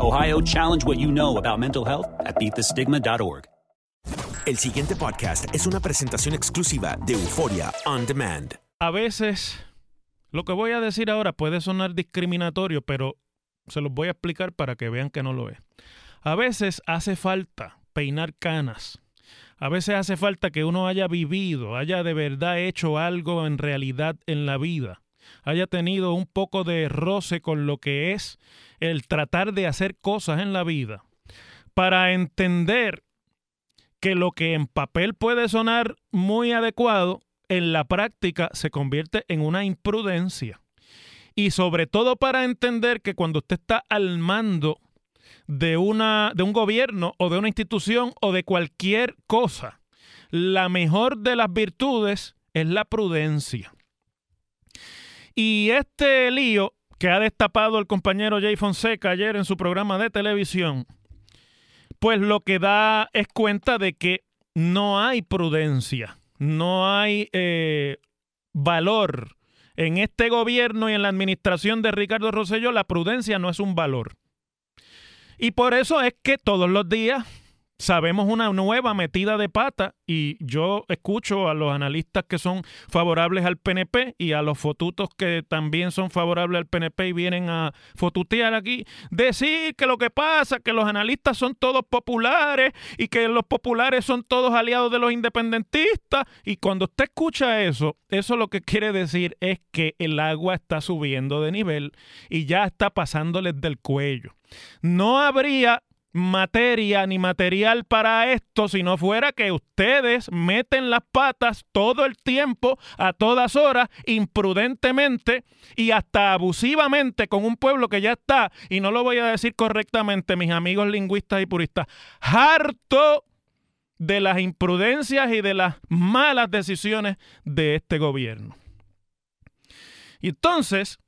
Ohio, challenge what you know about mental health at beatthestigma.org. El siguiente podcast es una presentación exclusiva de Euforia On Demand. A veces, lo que voy a decir ahora puede sonar discriminatorio, pero se los voy a explicar para que vean que no lo es. A veces hace falta peinar canas. A veces hace falta que uno haya vivido, haya de verdad hecho algo en realidad en la vida, haya tenido un poco de roce con lo que es el tratar de hacer cosas en la vida, para entender que lo que en papel puede sonar muy adecuado, en la práctica se convierte en una imprudencia. Y sobre todo para entender que cuando usted está al mando de, una, de un gobierno o de una institución o de cualquier cosa, la mejor de las virtudes es la prudencia. Y este lío que ha destapado el compañero Jay Fonseca ayer en su programa de televisión, pues lo que da es cuenta de que no hay prudencia, no hay eh, valor. En este gobierno y en la administración de Ricardo Rosselló, la prudencia no es un valor. Y por eso es que todos los días sabemos una nueva metida de pata y yo escucho a los analistas que son favorables al PNP y a los fotutos que también son favorables al PNP y vienen a fotutear aquí, decir que lo que pasa que los analistas son todos populares y que los populares son todos aliados de los independentistas y cuando usted escucha eso, eso lo que quiere decir es que el agua está subiendo de nivel y ya está pasándoles del cuello. No habría materia ni material para esto si no fuera que ustedes meten las patas todo el tiempo, a todas horas, imprudentemente y hasta abusivamente con un pueblo que ya está, y no lo voy a decir correctamente, mis amigos lingüistas y puristas, harto de las imprudencias y de las malas decisiones de este gobierno. Entonces,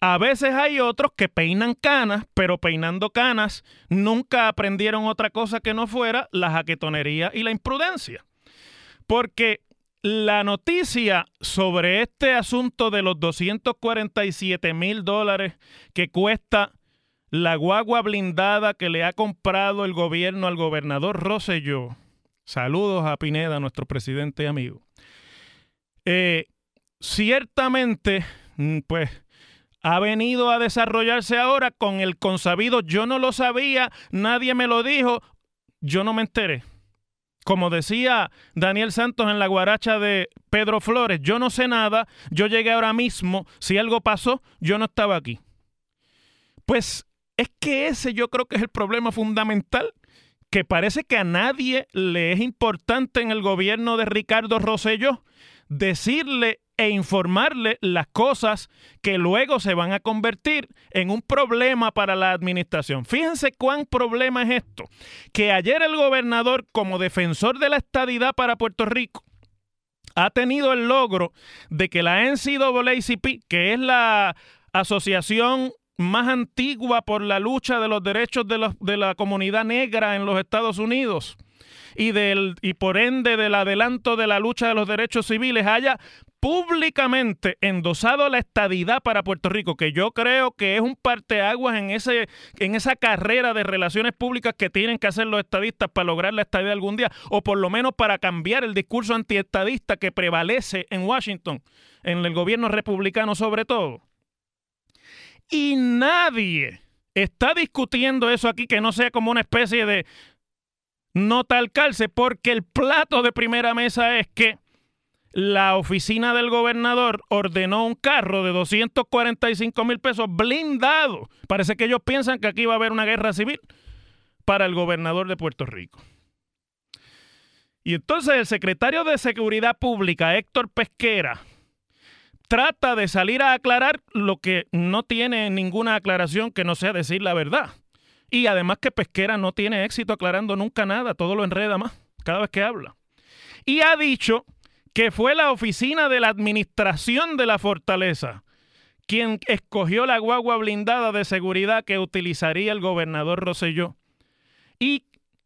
a veces hay otros que peinan canas, pero peinando canas nunca aprendieron otra cosa que no fuera la jaquetonería y la imprudencia. Porque la noticia sobre este asunto de los 247 mil dólares que cuesta la guagua blindada que le ha comprado el gobierno al gobernador Rosselló. Saludos a Pineda, nuestro presidente y amigo. Eh, ciertamente, mm, pues ha venido a desarrollarse ahora con el consabido yo no lo sabía, nadie me lo dijo, yo no me enteré. Como decía Daniel Santos en la guaracha de Pedro Flores, yo no sé nada, yo llegué ahora mismo, si algo pasó, yo no estaba aquí. Pues es que ese yo creo que es el problema fundamental, que parece que a nadie le es importante en el gobierno de Ricardo Rosselló decirle e informarle las cosas que luego se van a convertir en un problema para la administración. Fíjense cuán problema es esto, que ayer el gobernador como defensor de la estadidad para Puerto Rico ha tenido el logro de que la NCAACP, que es la asociación más antigua por la lucha de los derechos de, de la comunidad negra en los Estados Unidos, y, del, y por ende del adelanto de la lucha de los derechos civiles haya públicamente endosado la estadidad para Puerto Rico, que yo creo que es un parteaguas en, ese, en esa carrera de relaciones públicas que tienen que hacer los estadistas para lograr la estadidad algún día, o por lo menos para cambiar el discurso antiestadista que prevalece en Washington, en el gobierno republicano sobre todo. Y nadie está discutiendo eso aquí que no sea como una especie de nota al calce, porque el plato de primera mesa es que la oficina del gobernador ordenó un carro de 245 mil pesos blindado. Parece que ellos piensan que aquí va a haber una guerra civil para el gobernador de Puerto Rico. Y entonces el secretario de Seguridad Pública, Héctor Pesquera, trata de salir a aclarar lo que no tiene ninguna aclaración que no sea decir la verdad. Y además que Pesquera no tiene éxito aclarando nunca nada, todo lo enreda más cada vez que habla. Y ha dicho que fue la oficina de la administración de la fortaleza quien escogió la guagua blindada de seguridad que utilizaría el gobernador Rosselló y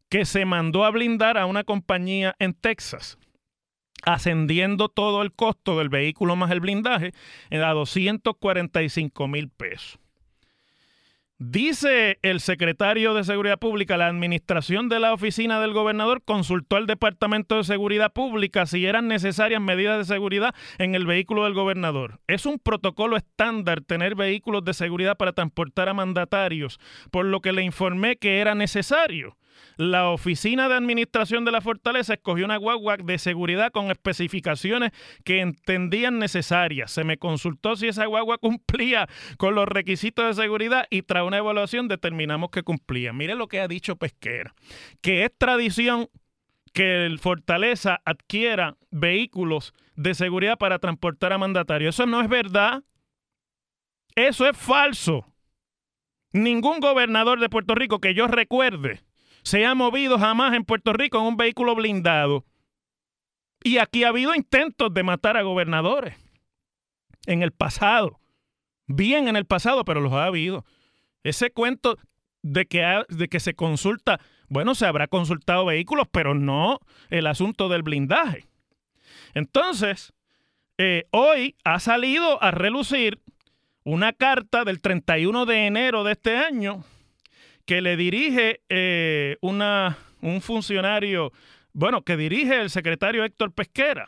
que se mandó a blindar a una compañía en Texas, ascendiendo todo el costo del vehículo más el blindaje a 245 mil pesos. Dice el secretario de Seguridad Pública, la administración de la oficina del gobernador consultó al Departamento de Seguridad Pública si eran necesarias medidas de seguridad en el vehículo del gobernador. Es un protocolo estándar tener vehículos de seguridad para transportar a mandatarios, por lo que le informé que era necesario. La oficina de administración de la fortaleza escogió una guagua de seguridad con especificaciones que entendían necesarias. Se me consultó si esa guagua cumplía con los requisitos de seguridad y tras una evaluación determinamos que cumplía. Mire lo que ha dicho Pesquera, que es tradición que el Fortaleza adquiera vehículos de seguridad para transportar a mandatarios. Eso no es verdad. Eso es falso. Ningún gobernador de Puerto Rico que yo recuerde se ha movido jamás en Puerto Rico en un vehículo blindado. Y aquí ha habido intentos de matar a gobernadores en el pasado. Bien en el pasado, pero los ha habido. Ese cuento de que, de que se consulta, bueno, se habrá consultado vehículos, pero no el asunto del blindaje. Entonces, eh, hoy ha salido a relucir una carta del 31 de enero de este año que le dirige eh, una, un funcionario, bueno, que dirige el secretario Héctor Pesquera,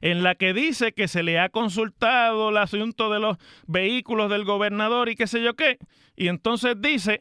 en la que dice que se le ha consultado el asunto de los vehículos del gobernador y qué sé yo qué, y entonces dice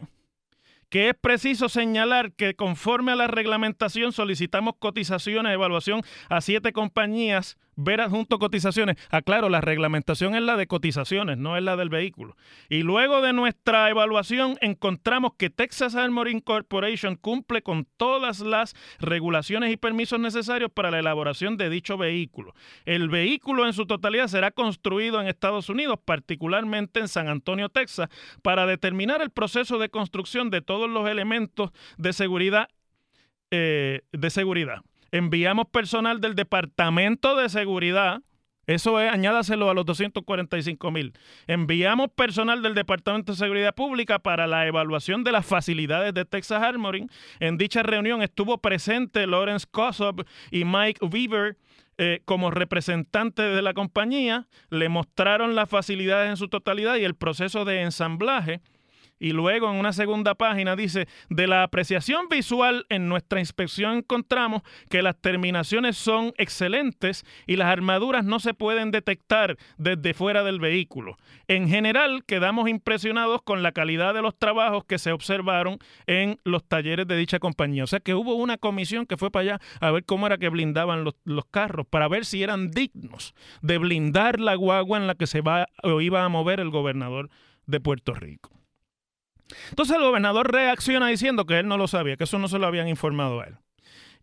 que es preciso señalar que conforme a la reglamentación solicitamos cotizaciones evaluación a siete compañías ver adjunto cotizaciones. Aclaro, la reglamentación es la de cotizaciones, no es la del vehículo. Y luego de nuestra evaluación encontramos que Texas Armoring Corporation cumple con todas las regulaciones y permisos necesarios para la elaboración de dicho vehículo. El vehículo en su totalidad será construido en Estados Unidos, particularmente en San Antonio, Texas, para determinar el proceso de construcción de los elementos de seguridad eh, de seguridad enviamos personal del Departamento de Seguridad. Eso es, añádaselo a los 245 mil. Enviamos personal del Departamento de Seguridad Pública para la evaluación de las facilidades de Texas Armoring. En dicha reunión estuvo presente Lawrence Kossob y Mike Weaver, eh, como representantes de la compañía, le mostraron las facilidades en su totalidad y el proceso de ensamblaje y luego en una segunda página dice, de la apreciación visual en nuestra inspección encontramos que las terminaciones son excelentes y las armaduras no se pueden detectar desde fuera del vehículo. En general, quedamos impresionados con la calidad de los trabajos que se observaron en los talleres de dicha compañía. O sea que hubo una comisión que fue para allá a ver cómo era que blindaban los, los carros, para ver si eran dignos de blindar la guagua en la que se va o iba a mover el gobernador de Puerto Rico. Entonces el gobernador reacciona diciendo que él no lo sabía, que eso no se lo habían informado a él.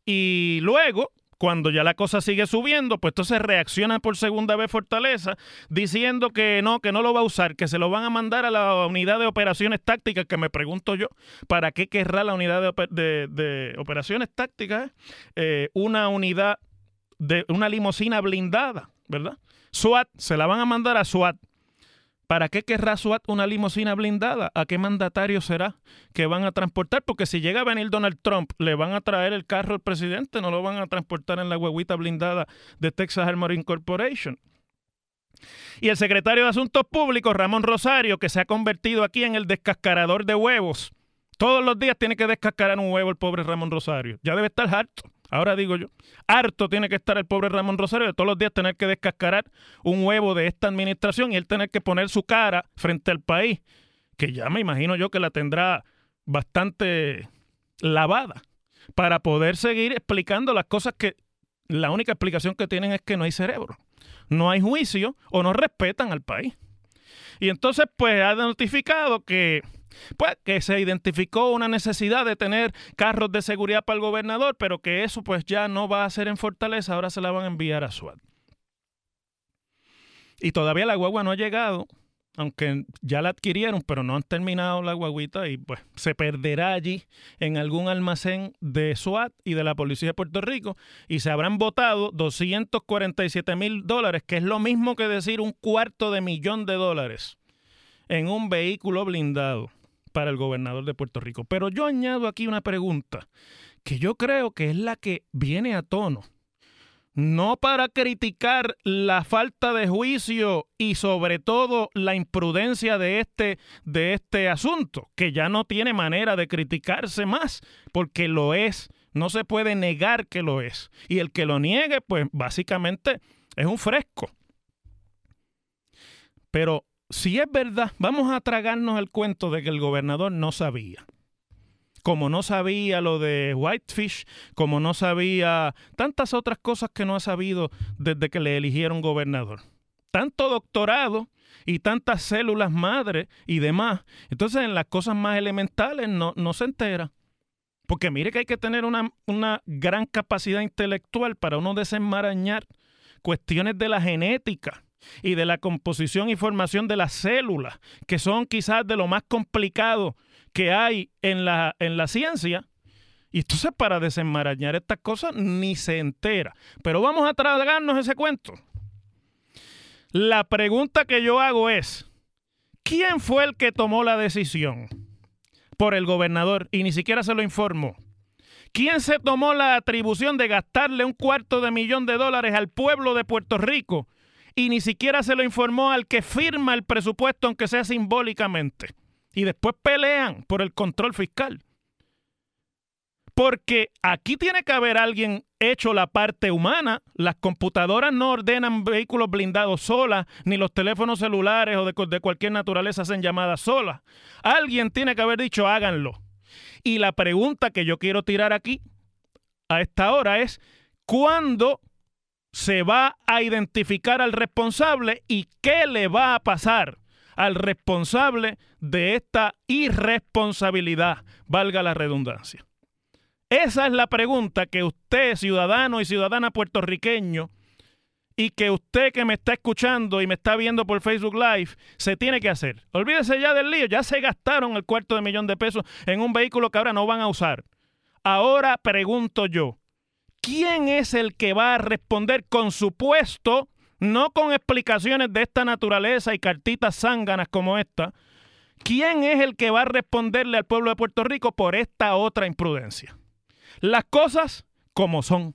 Y luego, cuando ya la cosa sigue subiendo, pues entonces reacciona por segunda vez Fortaleza diciendo que no, que no lo va a usar, que se lo van a mandar a la unidad de operaciones tácticas, que me pregunto yo, ¿para qué querrá la unidad de, operaciones tácticas? Eh, una unidad de una limusina blindada, ¿verdad? SWAT, se la van a mandar a SWAT. ¿Para qué querrá SWAT una limusina blindada? ¿A qué mandatario será que van a transportar? Porque si llega a venir Donald Trump, le van a traer el carro al presidente, no lo van a transportar en la huevita blindada de Texas Armoring Corporation. Y el secretario de Asuntos Públicos, Ramón Rosario, que se ha convertido aquí en el descascarador de huevos. Todos los días tiene que descascarar un huevo el pobre Ramón Rosario. Ya debe estar harto. Ahora digo yo, harto tiene que estar el pobre Ramón Rosario de todos los días tener que descascarar un huevo de esta administración y él tener que poner su cara frente al país, que ya me imagino yo que la tendrá bastante lavada, para poder seguir explicando las cosas que la única explicación que tienen es que no hay cerebro, no hay juicio o no respetan al país. Y entonces pues ha notificado que pues que se identificó una necesidad de tener carros de seguridad para el gobernador, pero que eso pues ya no va a ser en Fortaleza, ahora se la van a enviar a SWAT. Y todavía la guagua no ha llegado, aunque ya la adquirieron, pero no han terminado la guaguita y pues se perderá allí en algún almacén de SWAT y de la Policía de Puerto Rico y se habrán votado 247 mil dólares, que es lo mismo que decir un cuarto de millón de dólares en un vehículo blindado para el gobernador de Puerto Rico. Pero yo añado aquí una pregunta que yo creo que es la que viene a tono. No para criticar la falta de juicio y sobre todo la imprudencia de este, de este asunto, que ya no tiene manera de criticarse más, porque lo es. No se puede negar que lo es. Y el que lo niegue, pues básicamente es un fresco. Pero si es verdad, vamos a tragarnos el cuento de que el gobernador no sabía. Como no sabía lo de Whitefish, como no sabía tantas otras cosas que no ha sabido desde que le eligieron gobernador. Tanto doctorado y tantas células madre y demás. Entonces en las cosas más elementales no, no se entera. Porque mire que hay que tener una, una gran capacidad intelectual para uno desenmarañar cuestiones de la genética y de la composición y formación de las células, que son quizás de lo más complicado que hay en la, en la ciencia. Y entonces para desenmarañar estas cosas ni se entera. Pero vamos a tragarnos ese cuento. La pregunta que yo hago es, ¿quién fue el que tomó la decisión por el gobernador y ni siquiera se lo informó? ¿Quién se tomó la atribución de gastarle un cuarto de millón de dólares al pueblo de Puerto Rico y ni siquiera se lo informó al que firma el presupuesto, aunque sea simbólicamente. Y después pelean por el control fiscal. Porque aquí tiene que haber alguien hecho la parte humana. Las computadoras no ordenan vehículos blindados solas, ni los teléfonos celulares o de, cualquier naturaleza hacen llamadas solas. Alguien tiene que haber dicho háganlo. Y la pregunta que yo quiero tirar aquí a esta hora es, ¿cuándo se va a identificar al responsable y qué le va a pasar al responsable de esta irresponsabilidad, valga la redundancia. Esa es la pregunta que usted, ciudadano y ciudadana puertorriqueño, y que usted que me está escuchando y me está viendo por Facebook Live, se tiene que hacer. Olvídese ya del lío, ya se gastaron el cuarto de millón de pesos en un vehículo que ahora no van a usar. Ahora pregunto yo, ¿quién es el que va a responder con su puesto, no con explicaciones de esta naturaleza y cartitas zánganas como esta? ¿Quién es el que va a responderle al pueblo de Puerto Rico por esta otra imprudencia? Las cosas como son.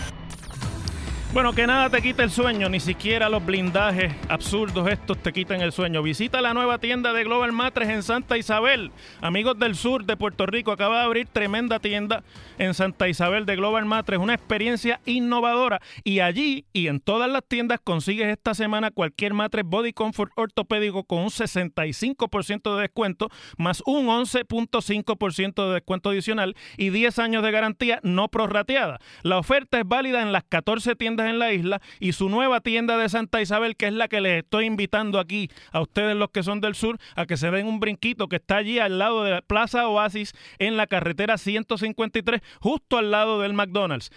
Bueno, que nada te quita el sueño, ni siquiera los blindajes absurdos estos te quitan el sueño. Visita la nueva tienda de Global Matres en Santa Isabel. Amigos del sur de Puerto Rico, acaba de abrir tremenda tienda en Santa Isabel de Global Matres, una experiencia innovadora. Y allí y en todas las tiendas consigues esta semana cualquier matres Body Comfort ortopédico con un 65% de descuento, más un 11.5% de descuento adicional y 10 años de garantía no prorrateada. La oferta es válida en las 14 tiendas en la isla y su nueva tienda de Santa Isabel, que es la que les estoy invitando aquí a ustedes los que son del sur, a que se den un brinquito que está allí al lado de la Plaza Oasis en la carretera 153, justo al lado del McDonald's.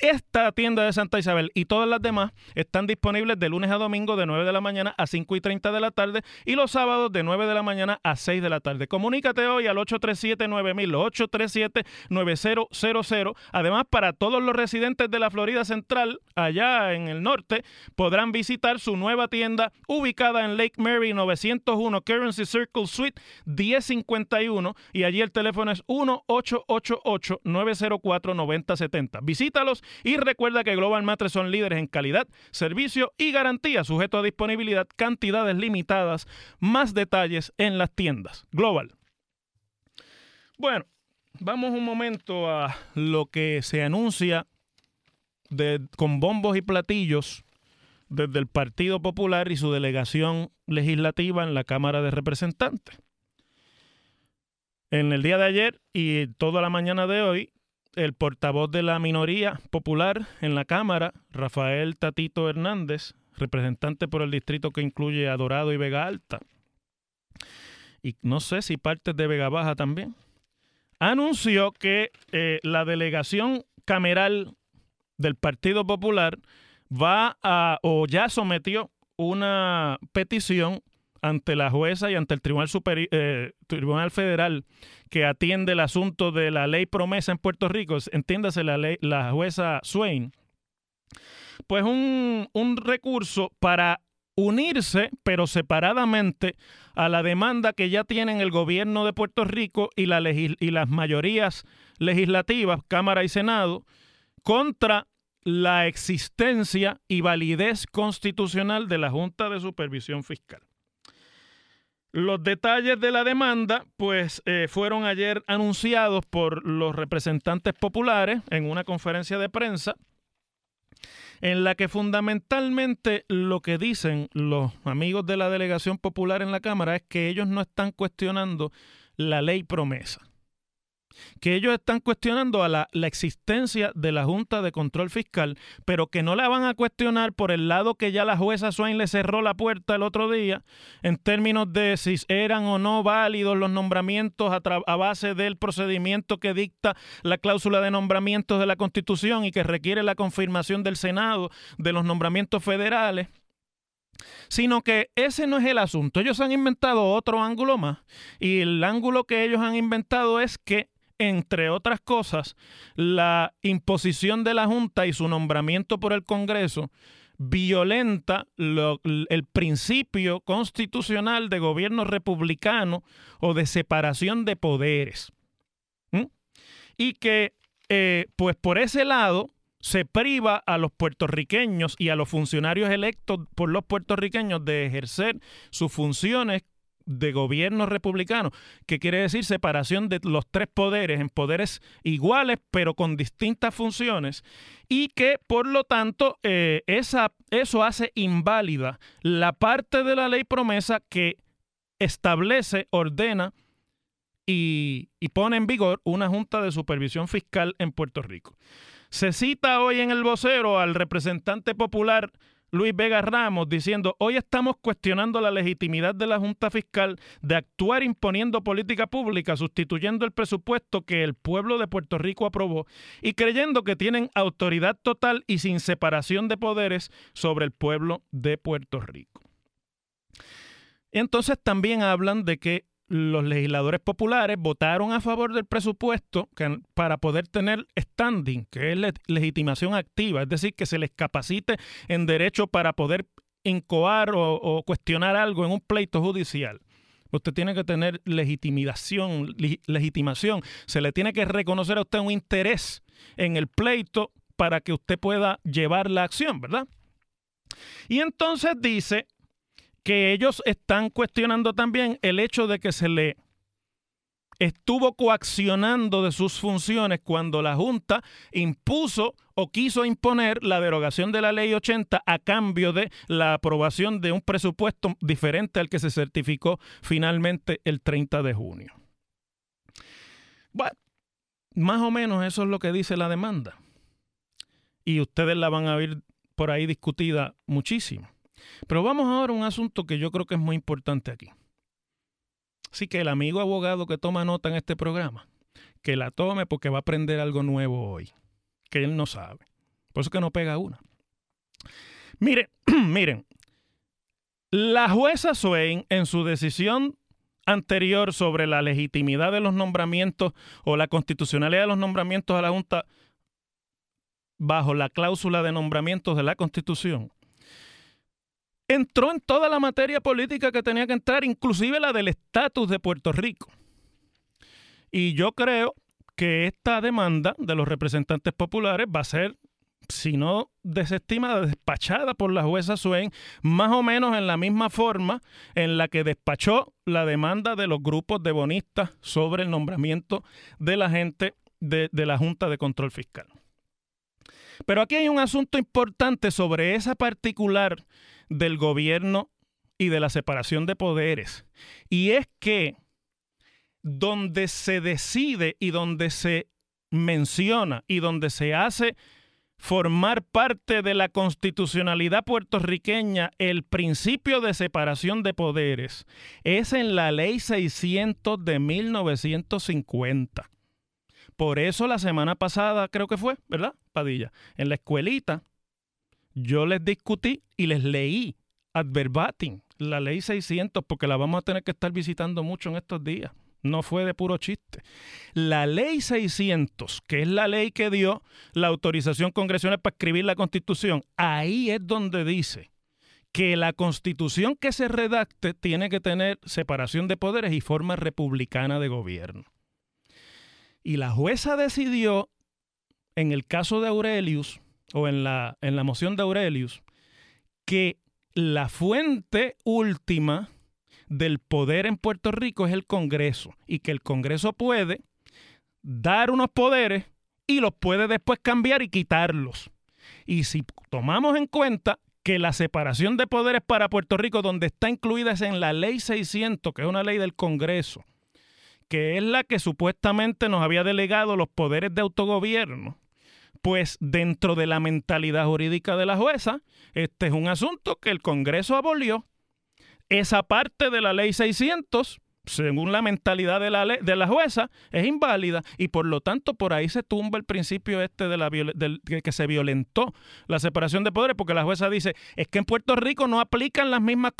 Esta tienda de Santa Isabel y todas las demás están disponibles de lunes a domingo de 9 de la mañana a 5 y 30 de la tarde y los sábados de 9 de la mañana a 6 de la tarde. Comunícate hoy al 837-9000, 837-9000. Además, para todos los residentes de la Florida Central, allá en el norte, podrán visitar su nueva tienda ubicada en Lake Mary 901 Currency Circle Suite 1051 y allí el teléfono es 1-888-904-9070. Visítalos y recuerda que Global Matres son líderes en calidad, servicio y garantía, sujeto a disponibilidad, cantidades limitadas, más detalles en las tiendas. Global. Bueno, vamos un momento a lo que se anuncia con bombos y platillos desde el Partido Popular y su delegación legislativa en la Cámara de Representantes. En el día de ayer y toda la mañana de hoy el portavoz de la minoría popular en la Cámara, Rafael Tatito Hernández, representante por el distrito que incluye a Dorado y Vega Alta, y no sé si partes de Vega Baja también, anunció que eh, la delegación cameral del Partido Popular va a, o ya sometió una petición ante la jueza y ante el Tribunal, eh, Tribunal Federal que atiende el asunto de la ley promesa en Puerto Rico, entiéndase la, ley, la jueza Swain, pues un, un recurso para unirse, pero separadamente, a la demanda que ya tienen el gobierno de Puerto Rico y, la y las mayorías legislativas, Cámara y Senado, contra la existencia y validez constitucional de la Junta de Supervisión Fiscal. Los detalles de la demanda, pues, eh, fueron ayer anunciados por los representantes populares en una conferencia de prensa, en la que fundamentalmente lo que dicen los amigos de la delegación popular en la Cámara es que ellos no están cuestionando la ley promesa que ellos están cuestionando a la, existencia de la Junta de Control Fiscal, pero que no la van a cuestionar por el lado que ya la jueza Swain le cerró la puerta el otro día, en términos de si eran o no válidos los nombramientos a, a base del procedimiento que dicta la cláusula de nombramientos de la Constitución y que requiere la confirmación del Senado de los nombramientos federales sino que ese no es el asunto. Ellos han inventado otro ángulo más y el ángulo que ellos han inventado es que entre otras cosas, la imposición de la Junta y su nombramiento por el Congreso violenta el principio constitucional de gobierno republicano o de separación de poderes. Y que, eh, pues por ese lado, se priva a los puertorriqueños y a los funcionarios electos por los puertorriqueños de ejercer sus funciones de gobierno republicano, que quiere decir separación de los tres poderes en poderes iguales pero con distintas funciones y que por lo tanto eh, esa, eso hace inválida la parte de la ley promesa que establece, ordena y, y pone en vigor una junta de supervisión fiscal en Puerto Rico. Se cita hoy en el vocero al representante popular Luis Vega Ramos diciendo, hoy estamos cuestionando la legitimidad de la Junta Fiscal de actuar imponiendo política pública, sustituyendo el presupuesto que el pueblo de Puerto Rico aprobó y creyendo que tienen autoridad total y sin separación de poderes sobre el pueblo de Puerto Rico. Entonces también hablan de que los legisladores populares votaron a favor del presupuesto para poder tener standing, que es legitimación activa, es decir, que se les capacite en derecho para poder incoar o, cuestionar algo en un pleito judicial. Usted tiene que tener legitimación, legitimación. Se le tiene que reconocer a usted un interés en el pleito para que usted pueda llevar la acción, ¿verdad? Y entonces dice que ellos están cuestionando también el hecho de que se le estuvo coaccionando de sus funciones cuando la Junta impuso o quiso imponer la derogación de la ley 80 a cambio de la aprobación de un presupuesto diferente al que se certificó finalmente el 30 de junio. Bueno, más o menos eso es lo que dice la demanda. Y ustedes la van a ver por ahí discutida muchísimo. Pero vamos ahora a un asunto que yo creo que es muy importante aquí. Así que el amigo abogado que toma nota en este programa, que la tome porque va a aprender algo nuevo hoy, que él no sabe. Por eso que no pega una. Miren, miren, la jueza Swain en su decisión anterior sobre la legitimidad de los nombramientos o la constitucionalidad de los nombramientos a la Junta bajo la cláusula de nombramientos de la Constitución, entró en toda la materia política que tenía que entrar, inclusive la del estatus de Puerto Rico. Y yo creo que esta demanda de los representantes populares va a ser, si no desestimada, despachada por la jueza Swain, más o menos en la misma forma en la que despachó la demanda de los grupos de bonistas sobre el nombramiento de la gente de, de la Junta de Control Fiscal. Pero aquí hay un asunto importante sobre esa particular del gobierno y de la separación de poderes. Y es que donde se decide y donde se menciona y donde se hace formar parte de la constitucionalidad puertorriqueña el principio de separación de poderes es en la ley 600 de 1950. Por eso la semana pasada creo que fue, ¿verdad, Padilla? En la escuelita yo les discutí y les leí ad verbatim la ley 600 porque la vamos a tener que estar visitando mucho en estos días. No fue de puro chiste. La ley 600, que es la ley que dio la autorización congresional para escribir la constitución, ahí es donde dice que la constitución que se redacte tiene que tener separación de poderes y forma republicana de gobierno. Y la jueza decidió, en el caso de Aurelius, o en la, en la moción de Aurelius, que la fuente última del poder en Puerto Rico es el Congreso y que el Congreso puede dar unos poderes y los puede después cambiar y quitarlos. Y si tomamos en cuenta que la separación de poderes para Puerto Rico, donde está incluida es en la ley 600, que es una ley del Congreso, que es la que supuestamente nos había delegado los poderes de autogobierno, pues dentro de la mentalidad jurídica de la jueza, este es un asunto que el Congreso abolió. Esa parte de la ley 600 según la mentalidad de la, de la jueza, es inválida y por lo tanto por ahí se tumba el principio este de la que se violentó la separación de poderes, porque la jueza dice, es que en Puerto Rico no aplican las mismas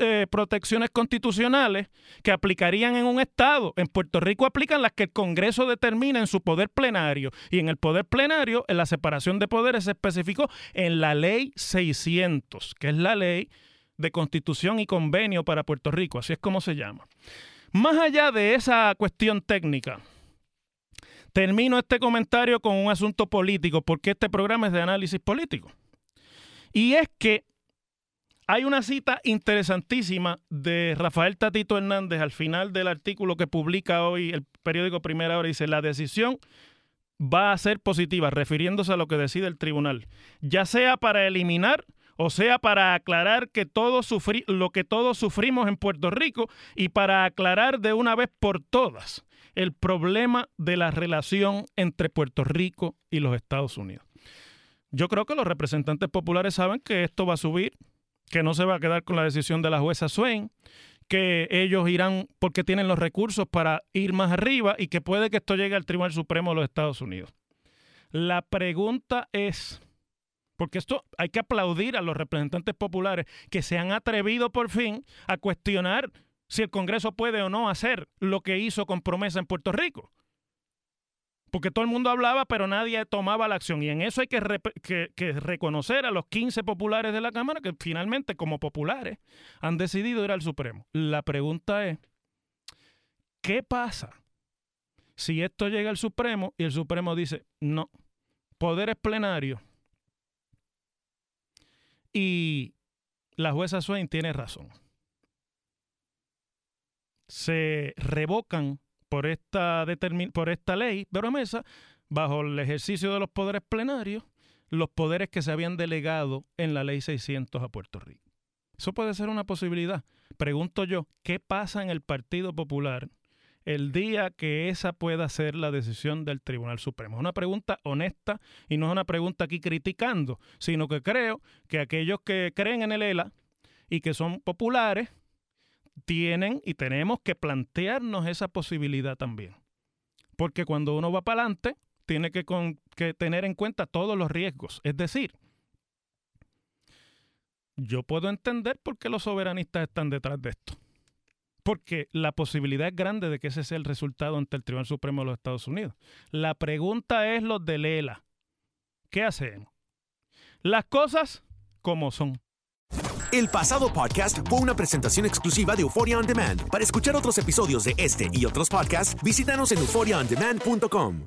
eh, protecciones constitucionales que aplicarían en un Estado. En Puerto Rico aplican las que el Congreso determina en su poder plenario y en el poder plenario, en la separación de poderes se especificó en la ley 600, que es la ley de constitución y convenio para Puerto Rico, así es como se llama. Más allá de esa cuestión técnica, termino este comentario con un asunto político, porque este programa es de análisis político. Y es que hay una cita interesantísima de Rafael Tatito Hernández al final del artículo que publica hoy el periódico Primera Hora. Dice, la decisión va a ser positiva, refiriéndose a lo que decide el tribunal, ya sea para eliminar o sea, para aclarar que todos lo que todos sufrimos en Puerto Rico y para aclarar de una vez por todas el problema de la relación entre Puerto Rico y los Estados Unidos. Yo creo que los representantes populares saben que esto va a subir, que no se va a quedar con la decisión de la jueza Swain, que ellos irán porque tienen los recursos para ir más arriba y que puede que esto llegue al Tribunal Supremo de los Estados Unidos. La pregunta es, porque esto hay que aplaudir a los representantes populares que se han atrevido por fin a cuestionar si el Congreso puede o no hacer lo que hizo con promesa en Puerto Rico. Porque todo el mundo hablaba, pero nadie tomaba la acción. Y en eso hay que, reconocer a los 15 populares de la Cámara que finalmente, como populares, han decidido ir al Supremo. La pregunta es, ¿qué pasa si esto llega al Supremo y el Supremo dice, no, poderes plenarios y la jueza Swain tiene razón. Se revocan por esta, por esta ley promesa bajo el ejercicio de los poderes plenarios los poderes que se habían delegado en la ley 600 a Puerto Rico. Eso puede ser una posibilidad. Pregunto yo, ¿qué pasa en el Partido Popular el día que esa pueda ser la decisión del Tribunal Supremo? Es una pregunta honesta y no es una pregunta aquí criticando, sino que creo que aquellos que creen en el ELA y que son populares tienen y tenemos que plantearnos esa posibilidad también. Porque cuando uno va para adelante, tiene que, que tener en cuenta todos los riesgos. Es decir, yo puedo entender por qué los soberanistas están detrás de esto. Porque la posibilidad es grande de que ese sea el resultado ante el Tribunal Supremo de los Estados Unidos. La pregunta es los de Lela. ¿Qué hacemos? Las cosas como son. El pasado podcast fue una presentación exclusiva de Euphoria On Demand. Para escuchar otros episodios de este y otros podcasts, visítanos en euphoriaondemand.com.